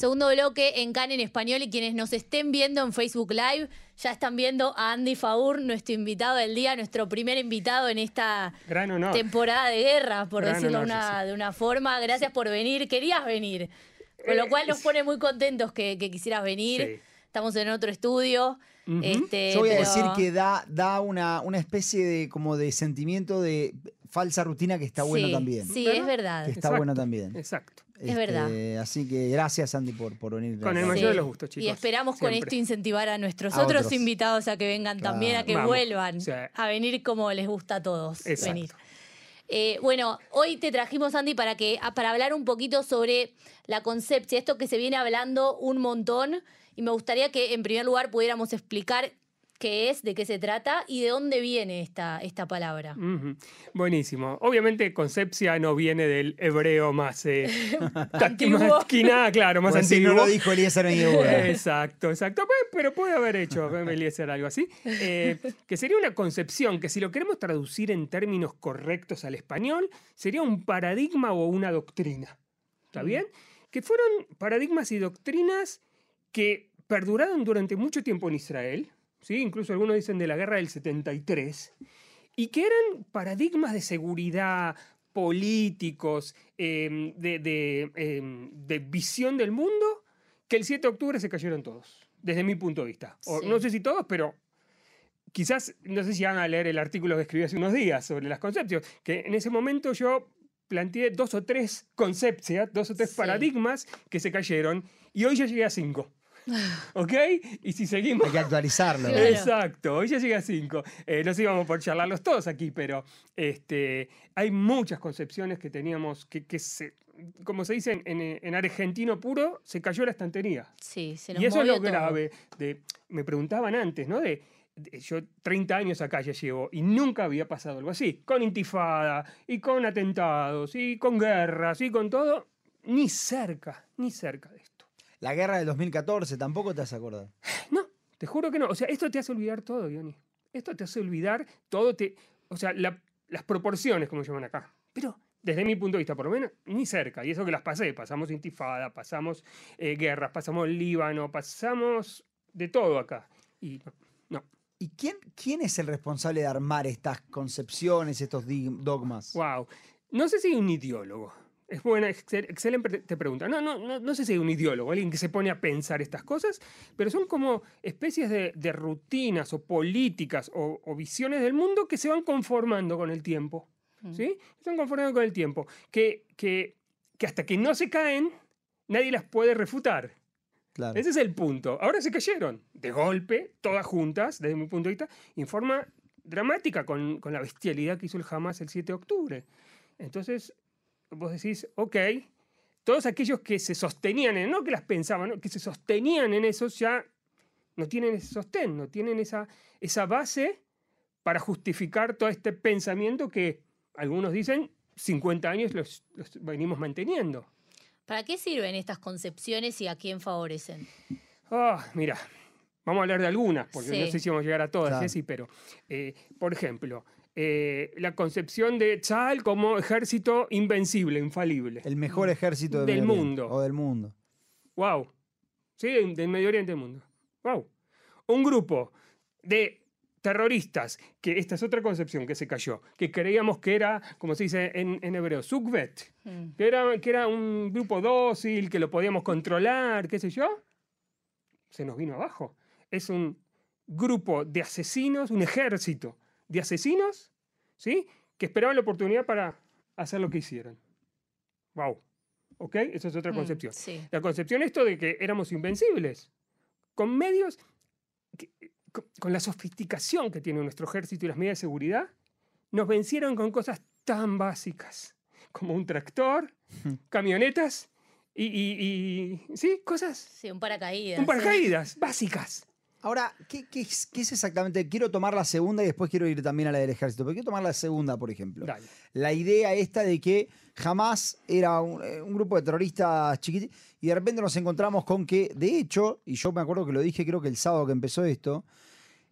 Segundo bloque en CAN en español y quienes nos estén viendo en Facebook Live ya están viendo a Andy Faur, nuestro invitado del día, nuestro primer invitado en esta Gran honor. temporada de guerra, por Gran decirlo honor, una- sí, de una forma. Gracias por venir, querías venir. Con lo Eh, cual nos pone muy contentos que, que quisieras venir. Sí. Estamos en otro estudio. Este, Yo voy a decir que da, da una, una especie de como de sentimiento de falsa rutina que está bueno también. Sí, ¿Verdad? es verdad. Que está Exacto. bueno también. Exacto. Es verdad. Así que gracias, Andy, por, por venir. Con el mayor de los gustos, chicos. Y esperamos con esto incentivar a nuestros A otros otros. invitados a que vengan también, a que Vamos. vuelvan Sí. a venir como les gusta a todos Exacto. venir. Eh, bueno, hoy te trajimos, Andy, para, que, para hablar un poquito sobre la concepción, esto que se viene hablando un montón, y me gustaría que en primer lugar pudiéramos explicar qué es, de qué se trata y de dónde viene esta, esta palabra. Buenísimo. Obviamente, concepcia no viene del hebreo más. Eh, taqui- Antiguo. más quiná, claro, más Pues si antiguo. no lo dijo Eliezer. Exacto, exacto. Pe- Pero puede haber hecho Eliezer algo así. Eh, que sería una concepción que, si lo queremos traducir en términos correctos al español, sería un paradigma o una doctrina. ¿Está bien? Que fueron paradigmas y doctrinas que perduraron durante mucho tiempo en Israel. ¿Sí? Incluso algunos dicen de la guerra del 73. Y que eran paradigmas de seguridad políticos, eh, de, de, eh, de visión del mundo, que el 7 de octubre se cayeron todos, desde mi punto de vista. O, Sí. No sé si todos, pero quizás, no sé si van a leer el artículo que escribí hace unos días sobre las concepciones, que en ese momento yo planteé dos o tres concepciones, dos o tres Sí. paradigmas que se cayeron, y hoy ya llegué a cinco. ¿Ok? Y si seguimos... Hay que actualizarlo. Claro. Exacto, hoy ya llegué a cinco. Eh, no sé si vamos por charlarlos todos aquí, pero este, hay muchas concepciones que teníamos que, que se, como se dice en, en- en argentino puro, se cayó la estantería. Sí, se nos Y eso es lo todo. grave. De, me preguntaban antes, ¿no? De, de- yo 30 años acá ya llevo y nunca había pasado algo así. Con intifada, y con atentados, y con guerras, y con todo. Ni cerca, ni cerca de. La guerra del 2014, tampoco te has acordado. No, te juro que no. O sea, esto te hace olvidar todo, Diony. Esto te hace olvidar todo. Te, o sea, la- las proporciones, como llaman acá. Pero desde mi punto de vista, por lo menos, ni cerca. Y eso que las pasé. Pasamos intifada, pasamos eh, guerras, pasamos Líbano, pasamos de todo acá. Y no. ¿Y quién, quién es el responsable de armar estas concepciones, estos dogmas? Wow. No sé si hay un ideólogo. Es buena, excel- excelente te pregunta. No, no, no, no sé si hay un ideólogo, alguien que se pone a pensar estas cosas, pero son como especies de, de rutinas o políticas o, o visiones del mundo que se van conformando con el tiempo. Mm. ¿Sí? Se van conformando con el tiempo. Que, que, que hasta que no se caen, nadie las puede refutar. Claro. Ese es el punto. Ahora se cayeron, de golpe, todas juntas, desde mi punto de vista, en forma dramática con, con la bestialidad que hizo el Hamas el 7 de octubre. Entonces, vos decís, ok, todos aquellos que se sostenían, en, no que las pensaban, ¿no? que se sostenían en eso ya no tienen ese sostén, no tienen esa, esa base para justificar todo este pensamiento que algunos dicen 50 años los, los venimos manteniendo. ¿Para qué sirven estas concepciones y a quién favorecen? Ah, mira, vamos a hablar de algunas, porque no Sí. sé si vamos a llegar a todas, Claro. Jessy, pero, eh, por ejemplo, eh, la concepción de Tzal como ejército invencible, infalible. El mejor ejército de Del Medio Oriente, mundo. O del mundo. Wow. Sí, del del Medio Oriente del mundo. Wow. Un grupo de terroristas, que esta es otra concepción que se cayó, que creíamos que era, como se dice en, en hebreo, Sukvet, Mm. que era, que era un grupo dócil, que lo podíamos controlar, qué sé yo, se nos vino abajo. Es un grupo de asesinos, un ejército de asesinos, ¿sí? Que esperaban la oportunidad para hacer lo que hicieron. Wow. ¿Ok? Esa es otra Mm, concepción. Sí. La concepción esto de que éramos invencibles, con medios, que- con, con la sofisticación que tiene nuestro ejército y las medidas de seguridad, nos vencieron con cosas tan básicas como un tractor, camionetas y, y- y- sí, cosas, Sí, un paracaídas. un sí. paracaídas básicas. Ahora, ¿qué, qué es, qué es exactamente? Quiero tomar la segunda y después quiero ir también a la del ejército. Pero quiero tomar la segunda, por ejemplo. Dale. La idea esta de que jamás era un, eh, un grupo de terroristas chiquititos y de repente nos encontramos con que, de hecho, y yo me acuerdo que lo dije creo que el sábado que empezó esto,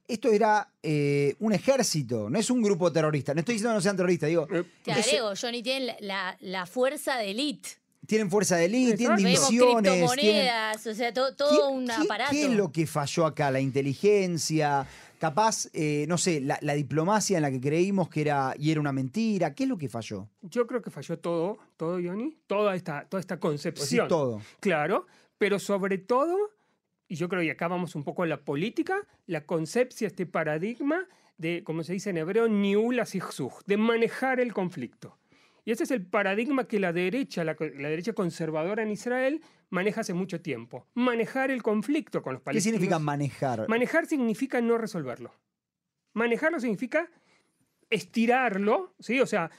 esto era eh, un ejército, no es un grupo terrorista. No estoy diciendo que no sean terroristas, digo, Eh, Te agrego, Johnny tiene la, la- la fuerza de elite. Tienen fuerza de élite, tienen divisiones. tienen- criptomonedas, o sea, to- todo ¿Qué- un aparato. ¿Qué es lo que falló acá? ¿La inteligencia? Capaz, eh, no sé, la, la diplomacia en la que creímos que era y era una mentira. ¿Qué es lo que falló? Yo creo que falló todo, todo, Ioni, toda esta, toda esta concepción. todo. Claro, pero sobre todo, y yo creo que acá vamos un poco a la política, la concepción, este paradigma de, como se dice en hebreo, niula de manejar el conflicto. Y ese es el paradigma que la derecha, la, derecha conservadora en Israel, maneja hace mucho tiempo. Manejar el conflicto con los ¿Qué palestinos. significa manejar? Manejar significa no resolverlo. Manejarlo significa estirarlo, ¿sí? O sea,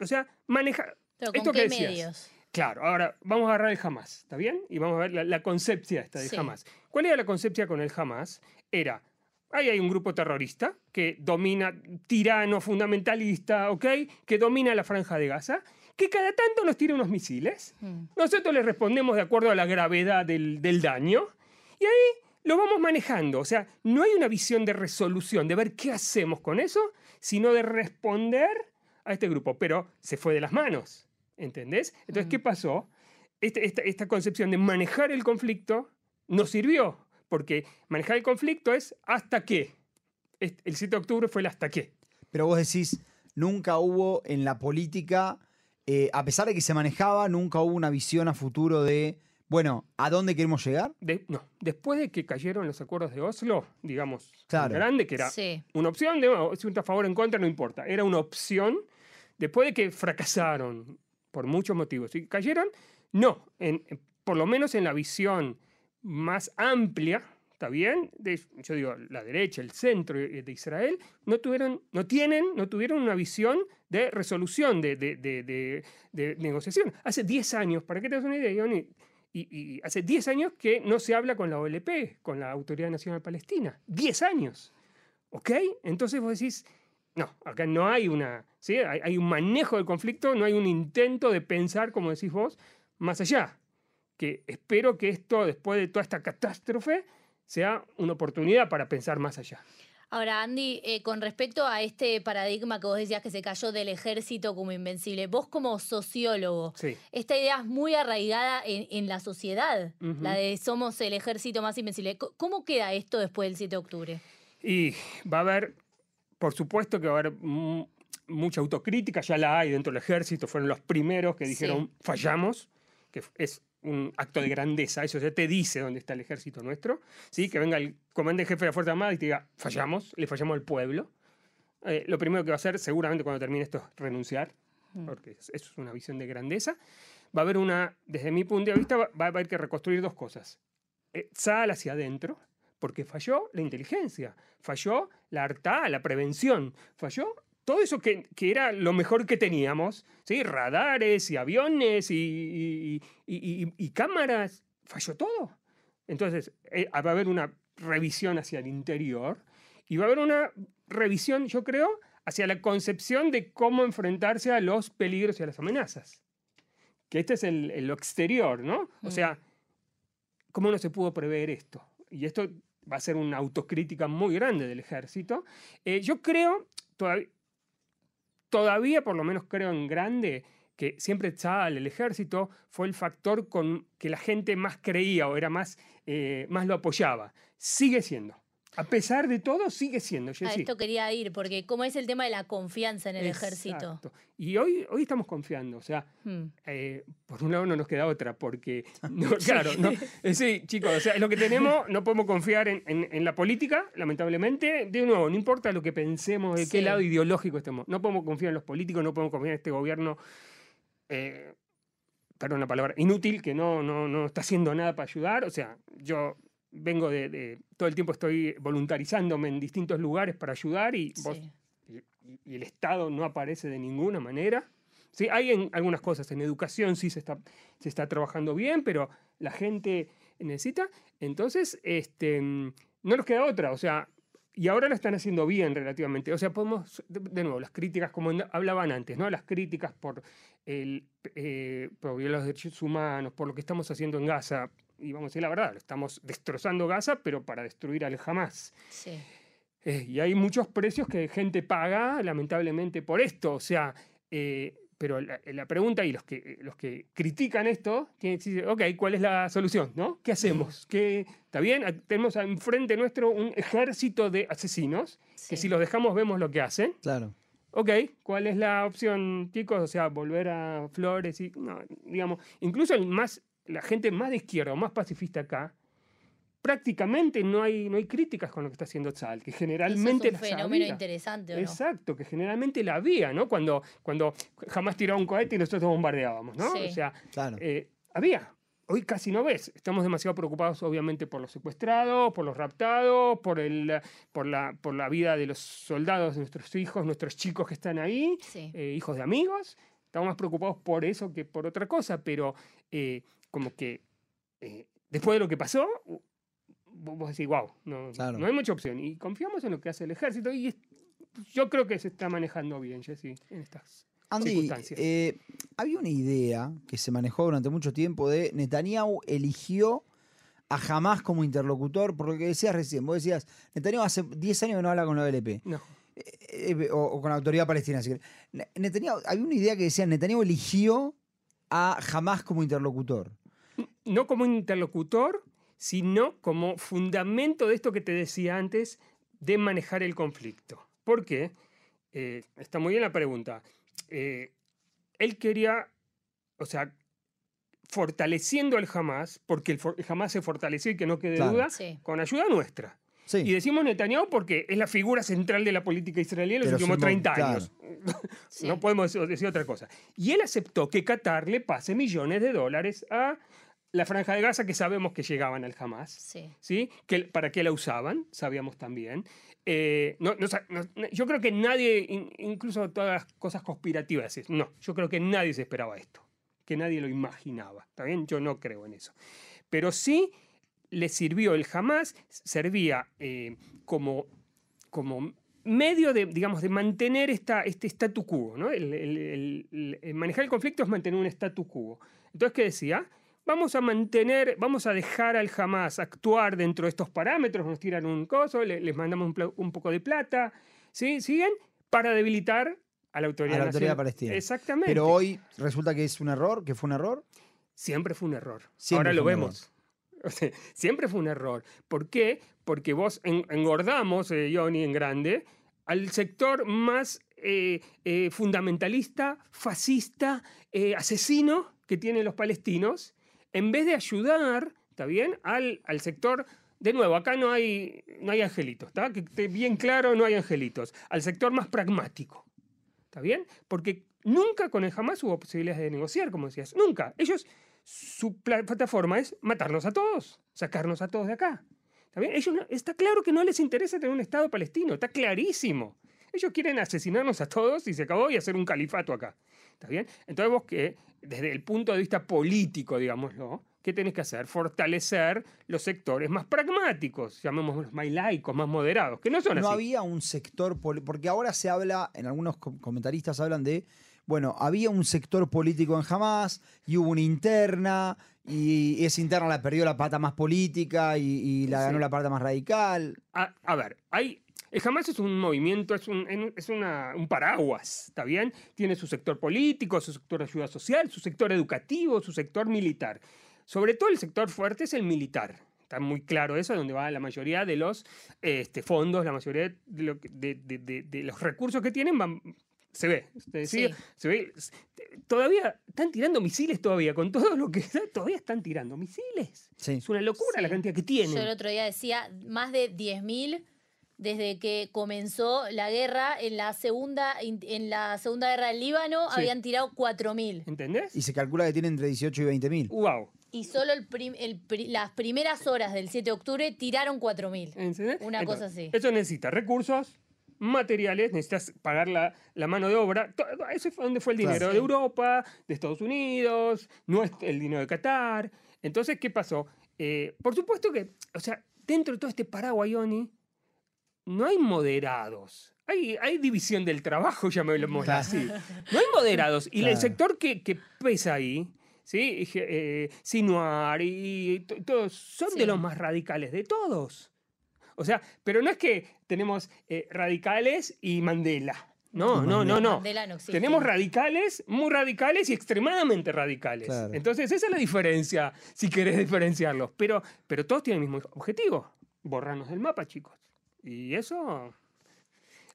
o sea manejar... Pero esto ¿Con que qué decías. medios? Claro, ahora vamos a agarrar el Hamas, ¿está bien? Y vamos a ver la, la concepción esta de Sí. Hamas. ¿Cuál era la concepción con el Hamas? Era, ahí hay un grupo terrorista que domina, tirano, fundamentalista, ¿ok? Que domina la franja de Gaza, que cada tanto nos tira unos misiles. Mm. Nosotros les respondemos de acuerdo a la gravedad del, del daño y ahí lo vamos manejando. O sea, no hay una visión de resolución, de ver qué hacemos con eso, sino de responder a este grupo. Pero se fue de las manos, ¿entendés? Entonces, ¿qué pasó? Este- esta, esta concepción de manejar el conflicto no sirvió, porque manejar el conflicto es hasta qué. El 7 de octubre fue el hasta qué. Pero vos decís, nunca hubo en la política, eh, a pesar de que se manejaba, nunca hubo una visión a futuro de, bueno, ¿a dónde queremos llegar? De- no, después de que cayeron los acuerdos de Oslo, digamos, Claro. grande, que era Sí. una opción, de, si está a favor o en contra, no importa, era una opción, después de que fracasaron por muchos motivos y cayeron, no, en- por lo menos en la visión más amplia, ¿está bien? De, yo digo, la derecha, el centro de Israel, no, tuvieron, no tienen, no tuvieron una visión de resolución, de- de- de negociación. Hace 10 años, para que te des una idea, Ioni, y, y hace 10 años que no se habla con la OLP, con la Autoridad Nacional Palestina. 10 años. ¿Ok? Entonces vos decís, no, acá no hay una, ¿sí? Hay, hay un manejo del conflicto, no hay un intento de pensar, como decís vos, más allá. Que espero que esto, después de toda esta catástrofe, sea una oportunidad para pensar más allá. Ahora, Andy, eh, con respecto a este paradigma que vos decías que se cayó del ejército como invencible, vos como sociólogo, Sí. esta idea es muy arraigada en, en la sociedad, la de somos el ejército más invencible. ¿Cómo queda esto después del 7 de octubre? Y va a haber, por supuesto que va a haber mucha autocrítica, ya la hay dentro del ejército, fueron los primeros que Sí. dijeron fallamos, que es un acto de grandeza, eso ya te dice dónde está el ejército nuestro, ¿sí? que venga el comandante jefe de la Fuerza Armada y te diga fallamos, le fallamos al pueblo. Eh, lo primero que va a hacer seguramente cuando termine esto es renunciar, Mm. porque es- eso es una visión de grandeza. Va a haber una, desde mi punto de vista, va, va a haber que reconstruir dos cosas. Eh, Sal hacia adentro, porque falló la inteligencia, falló la harta, la prevención, falló todo eso que, que era lo mejor que teníamos, ¿sí? radares y aviones y, y- y- y- cámaras, falló todo. Entonces, eh, va a haber una revisión hacia el interior y va a haber una revisión, yo creo, hacia la concepción de cómo enfrentarse a los peligros y a las amenazas. Que este es el, el- exterior, ¿no? O Mm. sea, ¿cómo no se pudo prever esto? Y esto va a ser una autocrítica muy grande del ejército. Eh, yo creo, todavía, todavía por lo menos creo en grande, que siempre Tzal, el ejército, fue el factor con que la gente más creía o era más, eh, más lo apoyaba. Sigue siendo. A pesar de todo, sigue siendo. A esto quería ir, porque ¿cómo es el tema de la confianza en el ejército? Exacto. Y hoy, hoy estamos confiando. O sea, Hmm. eh, por un lado no nos queda otra, porque, no, claro, no, eh, sí, chicos, o sea, es lo que tenemos, no podemos confiar en, en- en la política, lamentablemente. De nuevo, no importa lo que pensemos, de qué Sí. lado ideológico estemos, no podemos confiar en los políticos, no podemos confiar en este gobierno, eh, perdón la palabra, inútil, que no, no, no está haciendo nada para ayudar. O sea, yo vengo de, de- todo el tiempo estoy voluntarizándome en distintos lugares para ayudar y vos Sí. y, y- y el Estado no aparece de ninguna manera. Sí, hay en algunas cosas, en educación sí se está, se está trabajando bien, pero la gente necesita. Entonces, este, no nos queda otra. O sea, y ahora lo están haciendo bien relativamente. O sea, podemos, de, nuevo, las críticas, como hablaban antes, ¿no? Las críticas por, el, eh, por los derechos humanos, por lo que estamos haciendo en Gaza. Y vamos a decir la verdad, estamos destrozando Gaza, pero para destruir al Hamas. Sí. Eh, y hay muchos precios que gente paga, lamentablemente, por esto. O sea, eh, pero la, la pregunta y los que, los que critican esto tienen que decir, ok, ¿cuál es la solución? ¿no? ¿Qué hacemos? ¿Qué, ¿Está bien? Ah, Tenemos enfrente nuestro un ejército de asesinos que Sí. si los dejamos vemos lo que hacen. Claro. Ok, ¿cuál es la opción, chicos? O sea, volver a Flores y, no, digamos, incluso el más, la gente más de izquierda o más pacifista acá, prácticamente no hay, no hay críticas con lo que está haciendo Tzal, que Eso generalmente es un fenómeno había. interesante, ¿o no? Exacto, que generalmente la había, ¿no? Cuando, cuando jamás tiraba un cohete y nosotros bombardeábamos, ¿no? Sí. O sea, Claro. eh, había. Hoy casi no ves. Estamos demasiado preocupados, obviamente, por los secuestrados, por los raptados, por, el, por, la, por la vida de los soldados, de nuestros hijos, nuestros chicos que están ahí, Sí. eh, hijos de amigos. Estamos más preocupados por eso que por otra cosa, pero eh, como que eh, después de lo que pasó, vos decís, wow, no, Claro. no hay mucha opción. Y confiamos en lo que hace el ejército y es- yo creo que se está manejando bien, Jesse, en estas Andy, circunstancias. eh, había una idea que se manejó durante mucho tiempo de Netanyahu eligió a Hamas como interlocutor, por lo que decías recién. Vos decías, Netanyahu hace 10 años que no habla con la OLP. no. eh, eh, o, o con la autoridad palestina. querés. Ne- Netanyahu, había una idea que decía, Netanyahu eligió a Hamas como interlocutor. No como interlocutor, sino como fundamento de esto que te decía antes, de manejar el conflicto. ¿Por qué? Eh, está muy bien la pregunta. Eh, él quería, o sea, fortaleciendo al Hamas, porque el, el Hamas se fortaleció y que no quede Claro. duda, Sí. con ayuda nuestra. Sí. Y decimos Netanyahu porque es la figura central de la política israelí en los últimos últimos- 30 claro. años. Sí. No podemos decir- decir otra cosa. Y él aceptó que Qatar le pase millones de dólares a la franja de Gaza que sabemos que llegaban al Hamas. Sí. ¿sí? Que, ¿Para qué la usaban? Sabíamos también. Eh, no, no yo creo que nadie, in- incluso todas las cosas conspirativas, no, yo creo que nadie se esperaba esto, que nadie lo imaginaba. ¿Está bien? Yo no creo en eso. Pero sí le sirvió el Hamas, servía eh, como, como medio de, digamos, de mantener esta, este statu quo. ¿no? El, el- el- el- el manejar el conflicto es mantener un statu quo. Entonces, ¿qué decía? Vamos a mantener, vamos a dejar al Hamas actuar dentro de estos parámetros, nos tiran un coso, le- les mandamos un, poco de plata, ¿sí? ¿Siguen? Para debilitar a la autoridad, A la autoridad palestina. Exactamente. Pero hoy resulta que es un error, que fue un error. Siempre fue un error. Siempre Ahora lo vemos. O sea, siempre fue un error. ¿Por qué? Porque vos en- engordamos, eh, Johnny, en grande, al sector más eh, eh, fundamentalista, fascista, eh, asesino que tienen los palestinos, en vez de ayudar, ¿está bien?, al, sector... De nuevo, acá no hay, no hay angelitos, ¿está? Que esté bien claro, no hay angelitos. Al sector más pragmático. ¿Está bien? Porque nunca con el Hamas hubo posibilidades de negociar, como decías. Nunca. Ellos, su pla- plataforma es matarnos a todos, sacarnos a todos de acá. ¿Está bien? Ellos está claro que no les interesa tener un Estado palestino, está clarísimo. Ellos quieren asesinarnos a todos y se acabó y hacer un califato acá. ¿Está bien? Entonces vos que, desde el punto de vista político, digámoslo, ¿qué tenés que hacer? Fortalecer los sectores más pragmáticos, llamémoslos más laicos, más moderados, que no son No así. había un sector, porque ahora se habla, en algunos com- comentaristas hablan de, bueno, había un sector político en Hamas y hubo una interna y esa interna la perdió la pata más política y, y la Sí. ganó la pata más radical. A, a ver, hay, el Hamas es un movimiento, es, un, es una- un paraguas, ¿está bien? Tiene su sector político, su sector de ayuda social, su sector educativo, su sector militar. Sobre todo el sector fuerte es el militar. Está muy claro eso, donde va la mayoría de los este, fondos, la mayoría de, lo que- de- de- de- de los recursos que tienen van... Se ve, es Sí. se ve. Todavía están tirando misiles todavía, con todo lo que... Todavía están tirando misiles. Sí. Es una locura Sí. la cantidad que tienen. Yo el otro día decía más de 10.000 desde que comenzó la guerra en la segunda en la segunda guerra del Líbano Sí. habían tirado 4.000 ¿Entendés? Y se calcula que tiene entre 18 y 20 mil. ¡Wow! y solo el prim- el pri- las primeras horas del 7 de octubre tiraron 4.000. ¿Entendés? Una cosa así. Eso necesita recursos, materiales, necesitas pagar la, la mano de obra. To- Ese fue donde fue el Claro. dinero de. Europa, de Estados Unidos, no es el dinero de Qatar. Entonces, ¿qué pasó? Eh, por supuesto que, o sea, dentro de todo este paraguayoni, no hay moderados. Hay, hay división del trabajo, llamémoslo Claro. así. No hay moderados. Y el sector que, que pesa ahí, ¿sí? Eh, Sinuar y to- todos, son Sí. de los más radicales de todos. O sea, pero no es que tenemos eh, radicales y Mandela. No, no, no, no. Mandela no existe. Tenemos radicales, muy radicales y extremadamente radicales. Claro. Entonces, esa es la diferencia, si querés diferenciarlos. Pero, pero todos tienen el mismo objetivo: borrarnos del mapa, chicos. Y eso.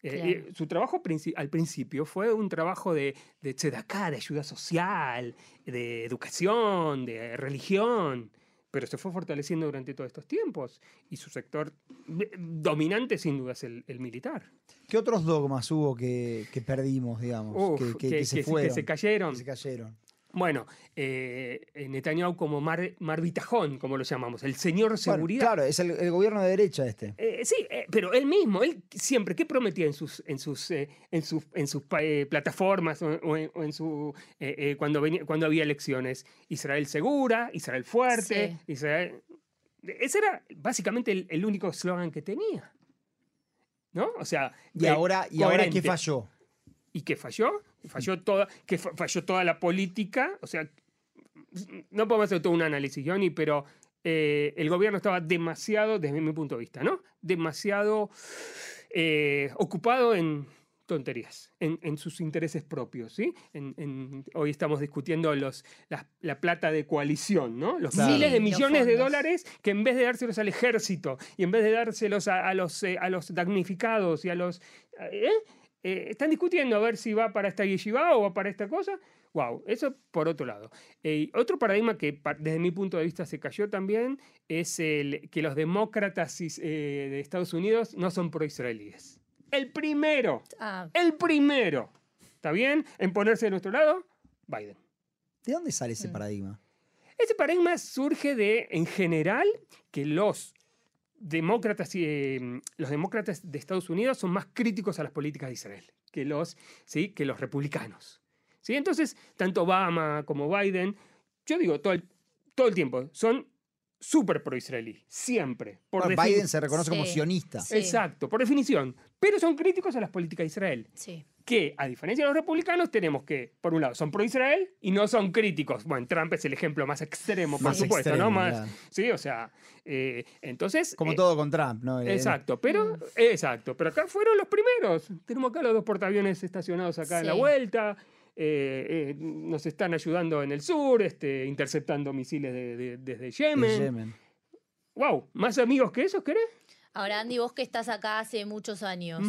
eh, Claro. eh, su trabajo princi- al principio fue un trabajo de, de tzedakah, de ayuda social, de educación, de religión, pero se fue fortaleciendo durante todos estos tiempos y su sector eh, dominante sin duda es el, el militar. ¿Qué otros dogmas hubo que, que perdimos, digamos? Uf, que, que- que- que se que- que fueron. se cayeron. que se cayeron. Bueno, eh, Netanyahu como Mar, Mar Bitajón, como lo llamamos, el señor seguridad. Bueno, claro, es el, el gobierno de derecha este. Eh, sí, eh, pero él mismo, él siempre, ¿qué prometía en sus, en sus, eh, en sus, en sus eh, plataformas o, o en, o en su, eh, eh, cuando, venía, cuando había elecciones? Israel segura, Israel fuerte, Israel... Ese era básicamente el, el único eslogan que tenía. ¿No? O sea... Y eh, ahora, y ahora ¿qué falló? ¿Y qué falló? Falló toda, que fa- falló toda la política. O sea, no podemos hacer todo un análisis, Johnny, pero eh, el gobierno estaba demasiado, desde mi punto de vista, ¿no? Demasiado eh, ocupado en tonterías, en, en sus intereses propios, ¿sí? En- en- hoy estamos discutiendo los, la plata de coalición, ¿no? Los miles de millones de dólares que en vez de dárselos al ejército y en vez de dárselos a, a los, eh, a los damnificados y a los... ¿eh? Eh, están discutiendo a ver si va para esta yeshiva o va para esta cosa. Wow, eso por otro lado. Eh, otro paradigma que pa- desde mi punto de vista se cayó también es el que los demócratas eh, de Estados Unidos no son pro-israelíes. El primero, Ah, el primero, ¿está bien? En ponerse de nuestro lado, Biden. ¿De dónde sale ese Mm. paradigma? Ese paradigma surge de, en general, que los demócratas, y, eh, los demócratas de Estados Unidos son más críticos a las políticas de Israel que los, ¿sí? que los republicanos. ¿sí? Entonces, tanto Obama como Biden, yo digo todo el, todo el tiempo, son súper pro-israelí, siempre. Por Bueno, defini- Biden se reconoce como sionista. Sí. Exacto, por definición. Pero son críticos a las políticas de Israel sí. Que, a diferencia de los republicanos, tenemos que, por un lado, son pro-Israel y no son críticos. Bueno, Trump es el ejemplo más extremo, por Más supuesto, extremo, ¿no? Más. Sí, o sea, eh, entonces... Como eh, todo con Trump, ¿no? El- Exacto, pero, exacto, pero acá fueron los primeros. Tenemos acá los dos portaaviones estacionados acá en la vuelta. eh, eh, nos están ayudando en el sur, este, interceptando misiles de- de- desde de Yemen. Wow, ¿más amigos que esos querés? Ahora, Andy, vos que estás acá hace muchos años.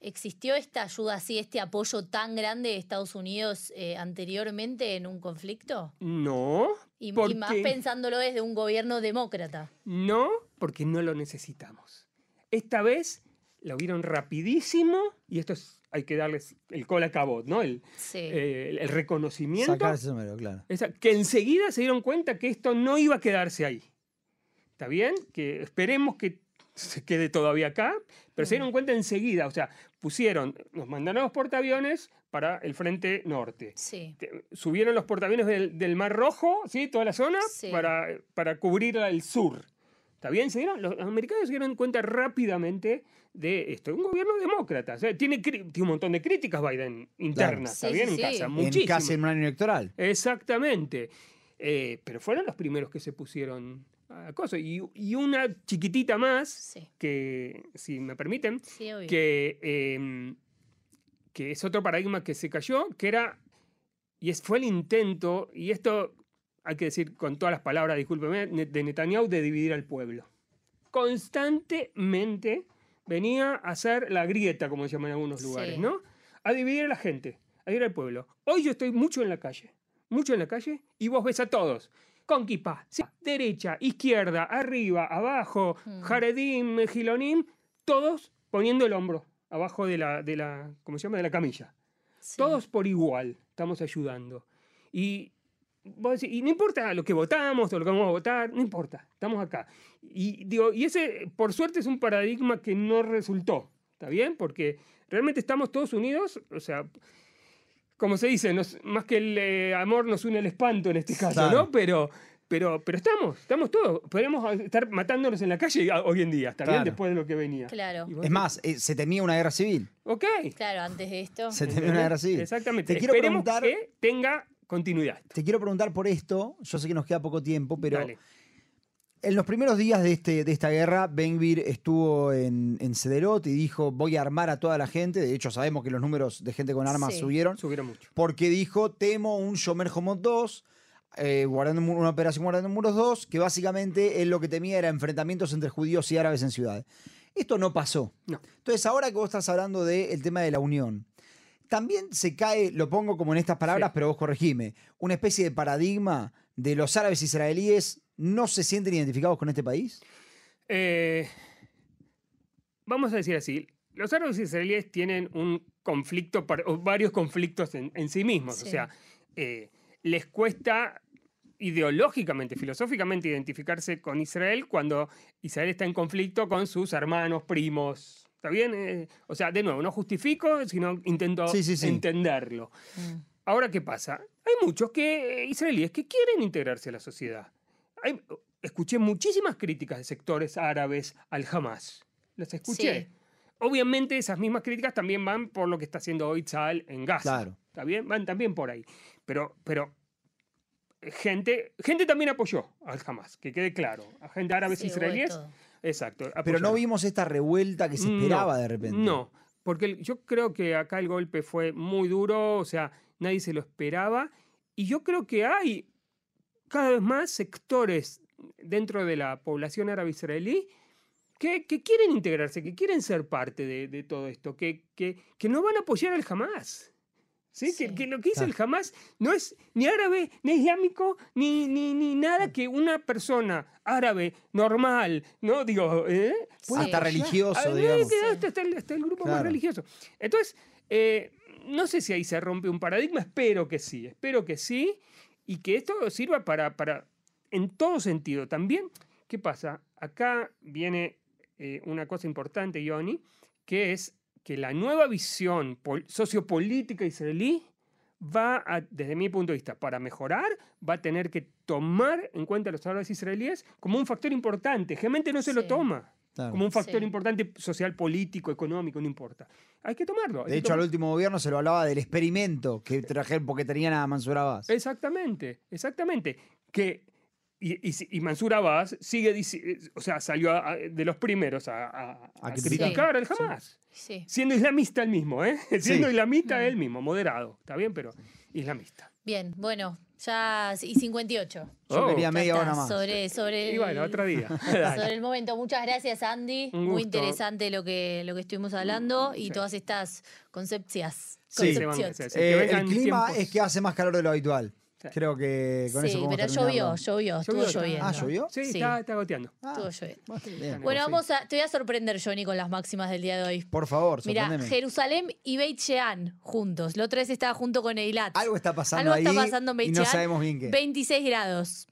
¿Existió esta ayuda así, este apoyo tan grande de Estados Unidos eh, anteriormente en un conflicto? No, Y, y ¿Por más pensándolo desde un gobierno demócrata. No, porque no lo necesitamos. Esta vez lo vieron rapidísimo y esto es, hay que darles el col a cabot, ¿no? El, Sí. eh, el- el reconocimiento. Número, claro. Esa- que enseguida se dieron cuenta que esto no iba a quedarse ahí. ¿Está bien? Que esperemos que se quede todavía acá, pero se dieron cuenta enseguida. O sea, pusieron, nos mandaron los portaaviones para el frente norte. sí. Subieron los portaaviones del, del Mar Rojo, ¿sí? Toda la zona, Sí. para, para cubrir el sur. ¿Está bien? Se dieron, los americanos se dieron cuenta rápidamente de esto. Un gobierno demócrata. o sea, tiene, tiene un montón de críticas Biden internas, Sí, ¿está bien? sí, en sí. casa, En casi en un año electoral. Exactamente. Eh, pero fueron los primeros que se pusieron a cosas. Y, y una chiquitita más, Sí. que, si me permiten, Sí, que, eh, que es otro paradigma que se cayó, que era, y es, fue el intento, y esto hay que decir con todas las palabras, discúlpeme, de Netanyahu, de dividir al pueblo. Constantemente venía a hacer la grieta, como se llama en algunos Sí. lugares, ¿no? A dividir a la gente, a dividir al pueblo. Hoy yo estoy mucho en la calle, mucho en la calle, y vos ves a todos. Con kippah, sí, derecha, izquierda, arriba, abajo, Mm. Jaredim, Gilonim, todos poniendo el hombro abajo de la, de la, ¿cómo se llama? De la camilla. Sí. Todos por igual estamos ayudando. Y, vos decís, y no importa lo que votamos o lo que vamos a votar, no importa, estamos acá. Y, digo, y ese, por suerte, es un paradigma que no resultó, ¿está bien? Porque realmente estamos todos unidos, o sea, como se dice, nos- más que el eh, amor nos une el espanto en este caso, Claro. ¿no? Pero, pero, pero estamos, estamos todos. Podríamos estar matándonos en la calle a- hoy en día. Claro. Después de lo que venía. Claro. Es más, eh, se temía una guerra civil. Ok. Claro, antes de esto. Se temía una guerra civil. Exactamente. Te quiero Esperemos preguntar- que tenga continuidad. Te quiero preguntar por esto. Yo sé que nos queda poco tiempo, pero Dale. En los primeros días de, este, de esta guerra, Ben-Gvir estuvo en, en Sderot y dijo, voy a armar a toda la gente. De hecho, sabemos que los números de gente con armas Sí. subieron. Subieron mucho. Porque dijo, temo un Shomer Homot 2, eh, guardando, mu- una operación guardando muros 2, que básicamente él lo que temía era enfrentamientos entre judíos y árabes en ciudades. Esto no pasó. No. Entonces, ahora que vos estás hablando del tema de la unión, también se cae, lo pongo como en estas palabras, Sí. pero vos corregime, una especie de paradigma de los árabes israelíes no se sienten identificados con este país. Eh, vamos a decir así, los árabes israelíes tienen un conflicto, o varios conflictos en, en sí mismos. Sí. O sea, eh, les cuesta ideológicamente, filosóficamente identificarse con Israel cuando Israel está en conflicto con sus hermanos, primos. ¿Está bien? Eh, o sea, de nuevo, no justifico, sino intento Sí, sí, sí. entenderlo. Mm. Ahora, ¿qué pasa? Hay muchos que, israelíes que quieren integrarse a la sociedad. Hay- escuché muchísimas críticas de sectores árabes al Hamas. Las escuché. Sí. Obviamente esas mismas críticas también van por lo que está haciendo hoy Tzal en Gaza. Claro. ¿Está bien? Van también por ahí. Pero, pero eh, gente, gente también apoyó al Hamas, que quede claro. A gente árabes Sí, israelíes. Exacto. Pero no vimos esta revuelta que se esperaba No, de repente. No, porque yo creo que acá el golpe fue muy duro, o sea, nadie se lo esperaba. Y yo creo que hay cada vez más sectores dentro de la población árabe israelí que, que quieren integrarse, que quieren ser parte de, de todo esto, que, que, que no van a apoyar al Hamas. ¿Sí? Sí. Que, lo que hizo Claro. el Hamas no es ni árabe, ni islámico, ni, ni, ni nada que una persona árabe normal, ¿no? Digo, ¿eh? Hasta Sí. religioso, Ah, digamos. que hasta, hasta el, hasta el grupo más Claro. religioso. Entonces, eh, no sé si ahí se rompe un paradigma, espero que sí, espero que sí, y que esto sirva para, para en todo sentido. También, ¿qué pasa? Acá viene eh, una cosa importante, Yoni, que es que la nueva visión pol- sociopolítica israelí va a, desde mi punto de vista, para mejorar, va a tener que tomar en cuenta a los árabes israelíes como un factor importante. Generalmente no se lo toma Claro. como un factor Sí. importante social, político, económico, no importa. Hay que tomarlo. hay De que hecho, al tomar- último gobierno se lo hablaba del experimento que trajeron porque tenían a Mansur Abbas. Exactamente, exactamente. Que, y, y si- y Mansur Abbas sigue, dici- o sea, salió a- a- de los primeros a, a- a A criticar. al Hamas. Sí. Siendo islamista él mismo, ¿eh? Siendo Sí. islamista Mm. él mismo, moderado, ¿está bien? Pero islamista. Bien, bueno, ya y 58. Yo Oh. quería Ya media está, hora más. Sobre, sobre Y bueno, el- otro día. Sobre el momento. Muchas gracias, Andy. Un Muy interesante lo que, lo que estuvimos hablando y Sí. todas estas. Sí. Van- Concepciones. Eh, el clima tiempos- es que hace más calor de lo habitual. Creo que con eso Sí, pero llovió, llovió, estuvo lloviendo. Ah, ¿llovió? Sí, Sí. Está, está goteando. Ah, Estuvo lloviendo. bueno, bien. Bueno, sí. vamos a, te voy a sorprender, Johnny, con las máximas del día de hoy. Por favor, Mira. Jerusalén y Beit Shean juntos. La otra vez estaba junto con Eilat. Algo está pasando Algo ahí está pasando en Beit y no sabemos bien qué. 26 grados.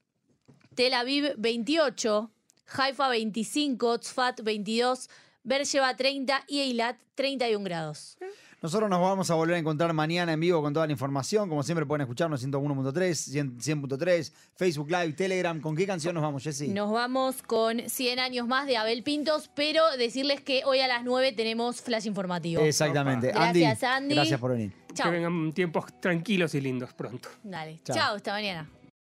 Tel Aviv 28, Haifa 25, Tzfat 22, Beersheba 30 y Eilat 31 grados. Nosotros nos vamos a volver a encontrar mañana en vivo con toda la información. Como siempre pueden escucharnos 101.3, 100 100.3, Facebook Live, Telegram. ¿Con qué canción nos vamos, Jessy? Nos vamos con 100 años más de Abel Pintos, pero decirles que hoy a las 9 tenemos flash informativo. Exactamente. Andy, Gracias, Andy. Gracias por venir. Chao. Que vengan tiempos tranquilos y lindos pronto. Dale. Chao. Chao, hasta mañana.